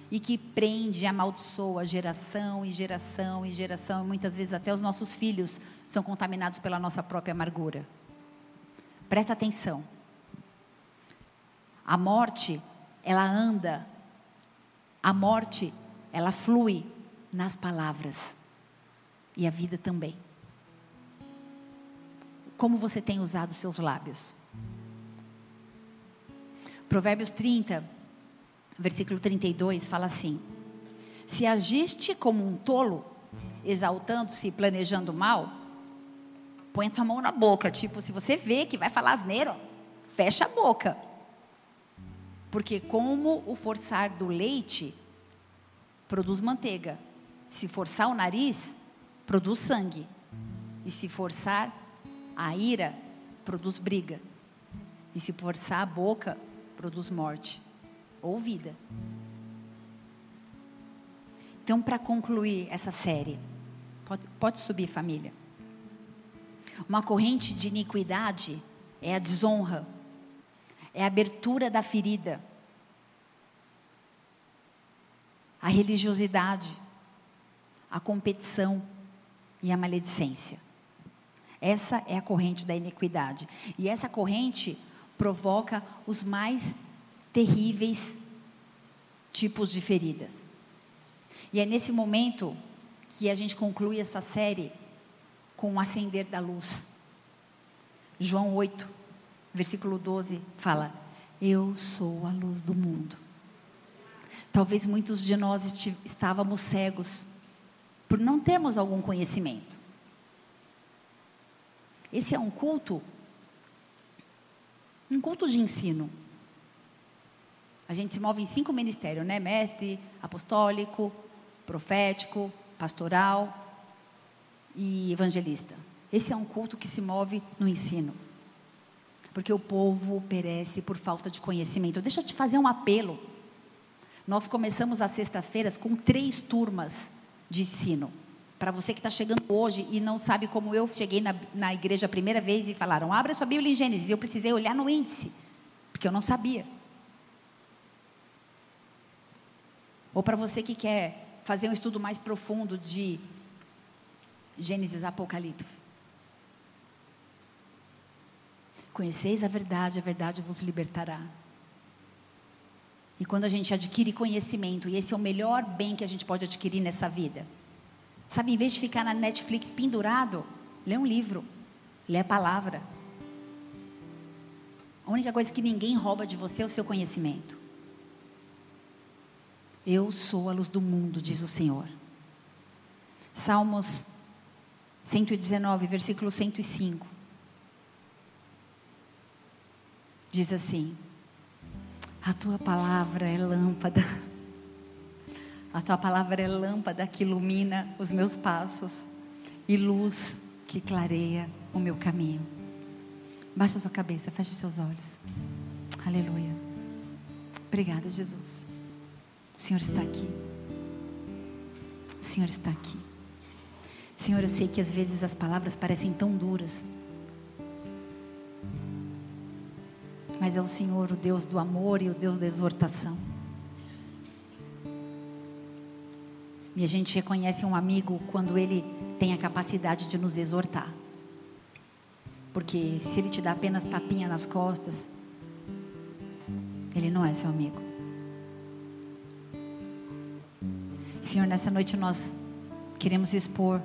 E que prende, amaldiçoa geração e geração e geração. E muitas vezes até os nossos filhos são contaminados pela nossa própria amargura. Presta atenção. A morte, ela anda. A morte, ela flui nas palavras. E a vida também. Como você tem usado seus lábios? Provérbios 30, versículo 32 fala assim: Se agiste como um tolo, exaltando-se e planejando mal, põe a tua mão na boca. Tipo, se você vê que vai falar asneiro, fecha a boca. Porque como o forçar do leite produz manteiga, se forçar o nariz, produz sangue. E se forçar a ira, produz briga. E se forçar a boca, produz morte ou vida. Então, para concluir essa série, pode, pode subir, família. Uma corrente de iniquidade é a desonra, é a abertura da ferida, a religiosidade, a competição e a maledicência. Essa é a corrente da iniquidade. E essa corrente provoca os mais terríveis tipos de feridas. E é nesse momento que a gente conclui essa série com o acender da luz. João 8, versículo 12 fala: Eu sou a luz do mundo. Talvez muitos de nós estávamos cegos por não termos algum conhecimento. Esse é um culto, um culto de ensino. A gente se move em cinco ministérios, né? Mestre, apostólico, profético, pastoral e evangelista. Esse é um culto que se move no ensino. Porque o povo perece por falta de conhecimento. Deixa eu te fazer um apelo. Nós começamos as sextas-feiras com três turmas de ensino. Para você que está chegando hoje e não sabe como eu cheguei na, na igreja a primeira vez e falaram, abra sua Bíblia em Gênesis. Eu precisei olhar no índice, porque eu não sabia. Ou para você que quer fazer um estudo mais profundo de Gênesis Apocalipse. Conheceis a verdade, a verdade vos libertará. E quando a gente adquire conhecimento, e esse é o melhor bem que a gente pode adquirir nessa vida. Sabe, em vez de ficar na Netflix pendurado, lê um livro, lê a palavra. A única coisa que ninguém rouba de você é o seu conhecimento. Eu sou a luz do mundo, diz o Senhor. Salmos 119, versículo 105. Diz assim: A tua palavra é lâmpada. A tua palavra é lâmpada que ilumina os meus passos e luz que clareia o meu caminho. Baixa a sua cabeça, feche seus olhos. Aleluia. Obrigada, Jesus. O Senhor está aqui. O Senhor está aqui. Senhor, eu sei que às vezes as palavras parecem tão duras. Mas é o Senhor, o Deus do amor e o Deus da exortação. E a gente reconhece um amigo quando ele tem a capacidade de nos exortar. Porque se ele te dá apenas tapinha nas costas, ele não é seu amigo. Senhor, nessa noite nós queremos expor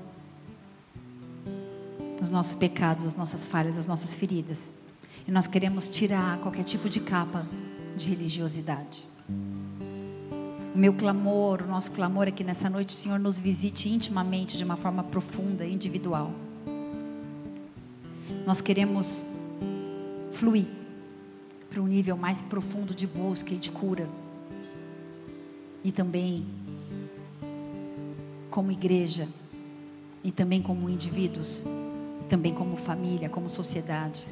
os nossos pecados, as nossas falhas, as nossas feridas. E nós queremos tirar qualquer tipo de capa de religiosidade. O meu clamor, o nosso clamor é que nessa noite o Senhor nos visite intimamente, de uma forma profunda, individual. Nós queremos fluir para um nível mais profundo de busca e de cura. E também como igreja, e também como indivíduos, e também como família, como sociedade.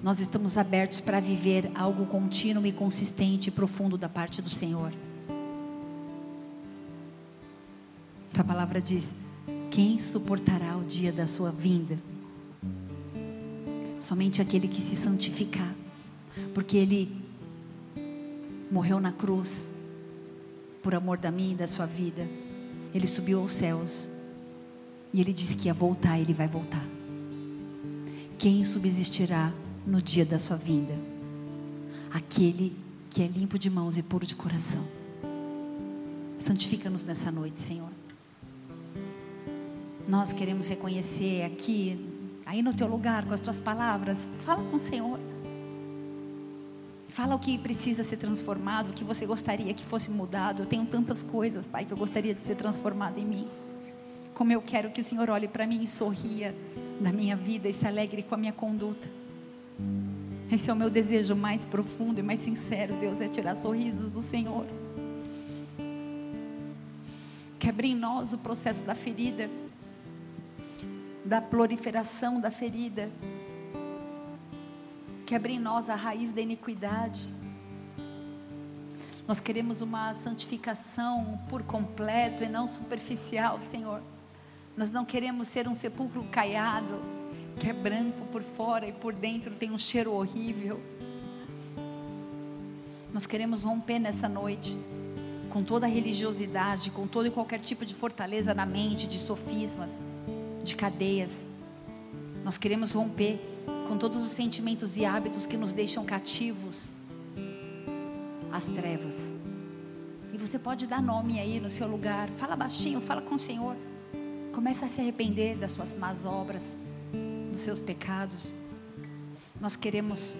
Nós estamos abertos para viver algo contínuo e consistente e profundo da parte do Senhor. Tua palavra diz: quem suportará o dia da sua vinda? Somente aquele que se santificar, porque Ele morreu na cruz por amor da minha e da sua vida. Ele subiu aos céus e Ele disse que ia voltar, Ele vai voltar. Quem subsistirá no dia da sua vinda? Aquele que é limpo de mãos e puro de coração. Santifica-nos nessa noite, Senhor. Nós queremos reconhecer aqui, aí no teu lugar, com as tuas palavras, fala com o Senhor. Fala o que precisa ser transformado, o que você gostaria que fosse mudado. Eu tenho tantas coisas, Pai, que eu gostaria de ser transformado em mim. Como eu quero que o Senhor olhe para mim e sorria da minha vida e se alegre com a minha conduta. Esse é o meu desejo mais profundo e mais sincero, Deus, é tirar sorrisos do Senhor. Quebre em nós o processo da ferida, da proliferação da ferida. Quebre em nós a raiz da iniquidade. Nós queremos uma santificação por completo e não superficial, Senhor. Nós não queremos ser um sepulcro caiado que é branco por fora e por dentro tem um cheiro horrível. Nós queremos romper nessa noite com toda a religiosidade, com todo e qualquer tipo de fortaleza na mente, de sofismas, de cadeias. Nós queremos romper com todos os sentimentos e hábitos que nos deixam cativos às trevas. E você pode dar nome aí no seu lugar. Fala baixinho, fala com o Senhor. Começa a se arrepender das suas más obras dos seus pecados. Nós queremos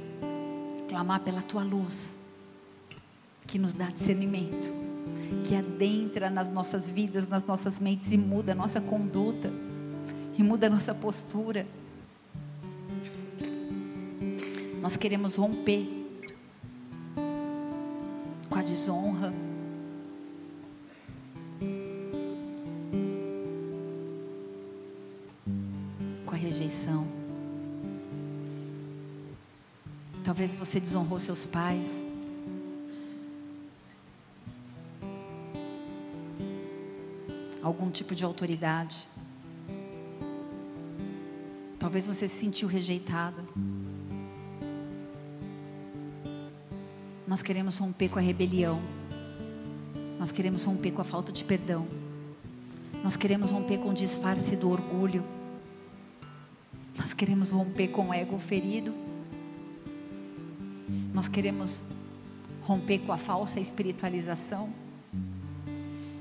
clamar pela tua luz, que nos dá discernimento, que adentra nas nossas vidas, nas nossas mentes e muda a nossa conduta, e muda a nossa postura. Nós queremos romper você desonrou seus pais. Algum tipo de autoridade. Talvez você se sentiu rejeitado. Nós queremos romper com a rebelião. Nós queremos romper com a falta de perdão. Nós queremos romper com o disfarce do orgulho. Nós queremos romper com o ego ferido. Nós queremos romper com a falsa espiritualização.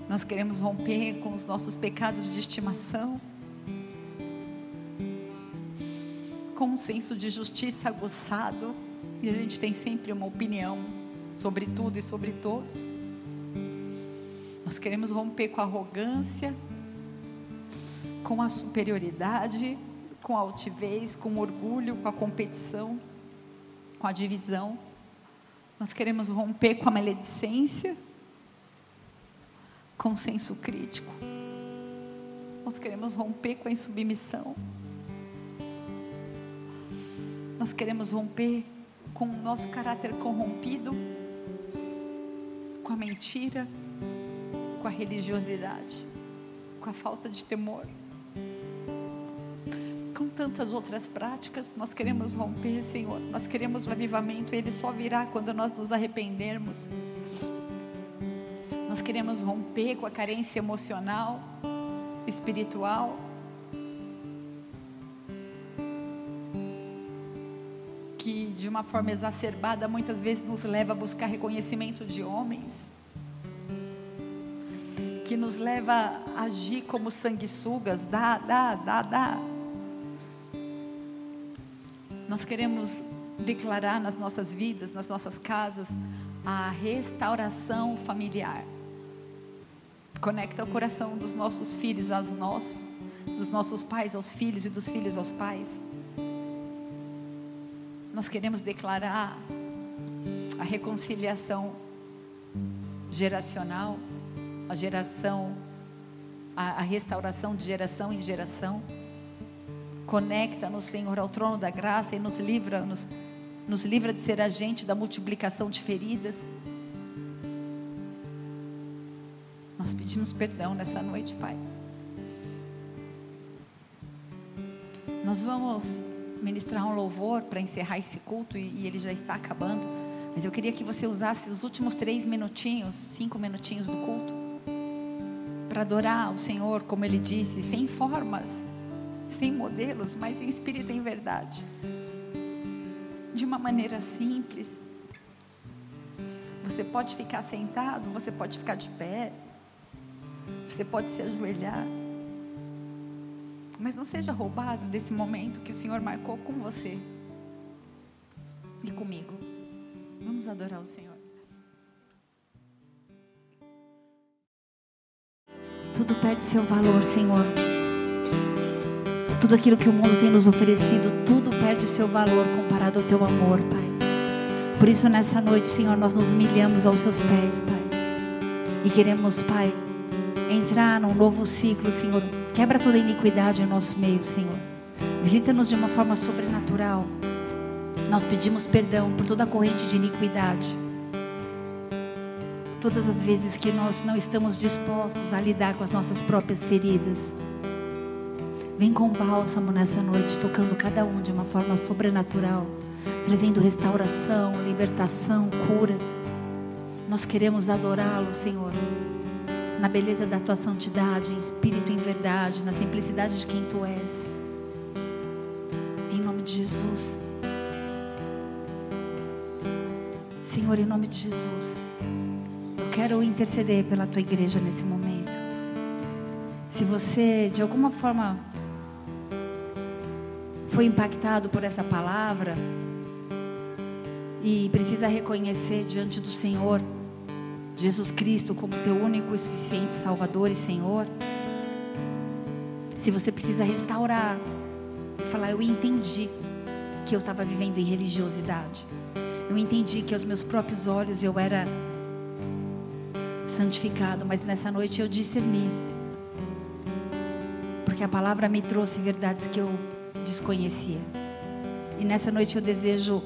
Nós queremos romper com os nossos pecados de estimação. Com um senso de justiça aguçado. E a gente tem sempre uma opinião sobre tudo e sobre todos. Nós queremos romper com a arrogância, com a superioridade com a altivez, com o orgulho, com a competição, com a divisão. Nós queremos romper com a maledicência, com o senso crítico. Nós queremos romper com a insubmissão. Nós queremos romper com o nosso caráter corrompido, com a mentira, com a religiosidade, com a falta de temor tantas outras práticas, nós queremos romper, Senhor. Nós queremos o avivamento, ele só virá quando nós nos arrependermos. Nós queremos romper com a carência emocional, espiritual. Que de uma forma exacerbada muitas vezes nos leva a buscar reconhecimento de homens que nos leva a agir como sanguessugas, dá, dá, dá, dá. Nós queremos declarar nas nossas vidas, nas nossas casas, a restauração familiar. Conecta o coração dos nossos filhos aos nossos, dos nossos pais aos filhos e dos filhos aos pais. Nós queremos declarar a reconciliação geracional, a geração, a, a restauração de geração em geração. Conecta-nos, Senhor, ao trono da graça e nos livra, nos, nos livra de ser agente da multiplicação de feridas. Nós pedimos perdão nessa noite, Pai. Nós vamos ministrar um louvor para encerrar esse culto e, e ele já está acabando. Mas eu queria que você usasse os últimos três minutinhos, cinco minutinhos do culto, para adorar o Senhor, como Ele disse, sem formas, sem modelos, mas em espírito e em verdade, de uma maneira simples. Você pode ficar sentado, você pode ficar de pé, você pode se ajoelhar. Mas não seja roubado desse momento que o Senhor marcou com você e comigo. Vamos adorar o Senhor. Tudo perde seu valor, Senhor. Tudo aquilo que o mundo tem nos oferecido, tudo perde seu valor comparado ao teu amor, Pai. Por isso, nessa noite, Senhor, nós nos humilhamos aos seus pés, Pai. E queremos, Pai, entrar num novo ciclo, Senhor. Quebra toda iniquidade em nosso meio, Senhor. Visita-nos de uma forma sobrenatural. Nós pedimos perdão por toda a corrente de iniquidade. Todas as vezes que nós não estamos dispostos a lidar com as nossas próprias feridas. Vem com bálsamo nessa noite, tocando cada um de uma forma sobrenatural, trazendo restauração, libertação, cura. Nós queremos adorá-lo, Senhor na beleza da tua santidade, em espírito e em verdade, na simplicidade de quem tu és. Em nome de Jesus. Senhor, em nome de Jesus, eu quero interceder pela tua igreja nesse momento. Se você, de alguma forma, foi impactado por essa palavra e precisa reconhecer diante do Senhor Jesus Cristo como teu único e suficiente Salvador e Senhor. Se você precisa restaurar e falar, eu entendi que eu estava vivendo em religiosidade. Eu entendi que aos meus próprios olhos eu era santificado, mas nessa noite eu discerni. Porque a palavra me trouxe verdades que eu desconhecia. E nessa noite eu desejo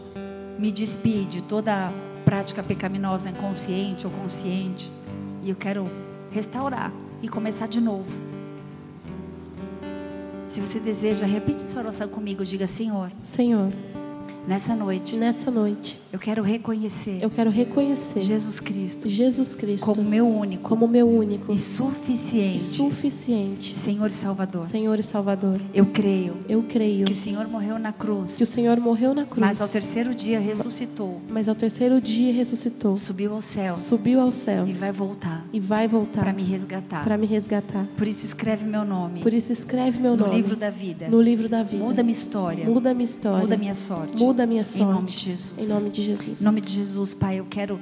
me despedir de toda prática pecaminosa inconsciente ou consciente. E eu quero restaurar e começar de novo. Se você deseja, repite sua oração comigo. Diga, Senhor. Senhor. Nessa noite. Nessa noite. Eu quero reconhecer. Eu quero reconhecer Jesus Cristo. Jesus Cristo como meu único. Como meu único e suficiente. E suficiente. Senhor e Salvador. Senhor e Salvador. Eu creio. Eu creio que o Senhor morreu na cruz. Que o Senhor morreu na cruz. Mas ao terceiro dia ressuscitou. Mas ao terceiro dia ressuscitou. Subiu aos céus. Subiu aos céus. E vai voltar. E vai voltar para me resgatar. Para me resgatar. Por isso escreve meu nome. Por isso escreve meu no nome. No livro da vida. No livro da vida. Muda minha história. Muda minha história. Muda minha sorte. Muda minha sorte. Em nome de Jesus. Em nome de Jesus. Em nome de Jesus, Pai, eu quero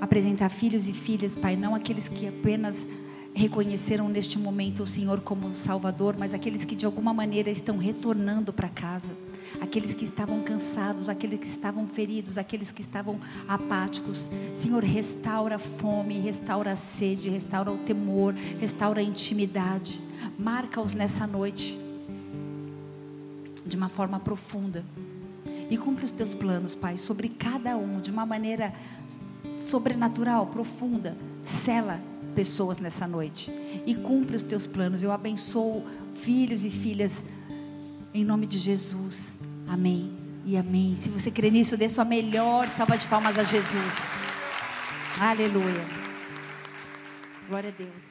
apresentar filhos e filhas, Pai, não aqueles que apenas reconheceram neste momento o Senhor como Salvador, mas aqueles que de alguma maneira estão retornando para casa, aqueles que estavam cansados, aqueles que estavam feridos, aqueles que estavam apáticos. Senhor, restaura a fome, restaura a sede, restaura o temor, restaura a intimidade. Marca-os nessa noite de uma forma profunda. E cumpre os teus planos, Pai, sobre cada um, de uma maneira sobrenatural, profunda. Sela pessoas nessa noite. E cumpre os teus planos. Eu abençoo filhos e filhas em nome de Jesus. Amém. E amém. Se você crê nisso, dê sua melhor salva de palmas a Jesus. Aleluia. Glória a Deus.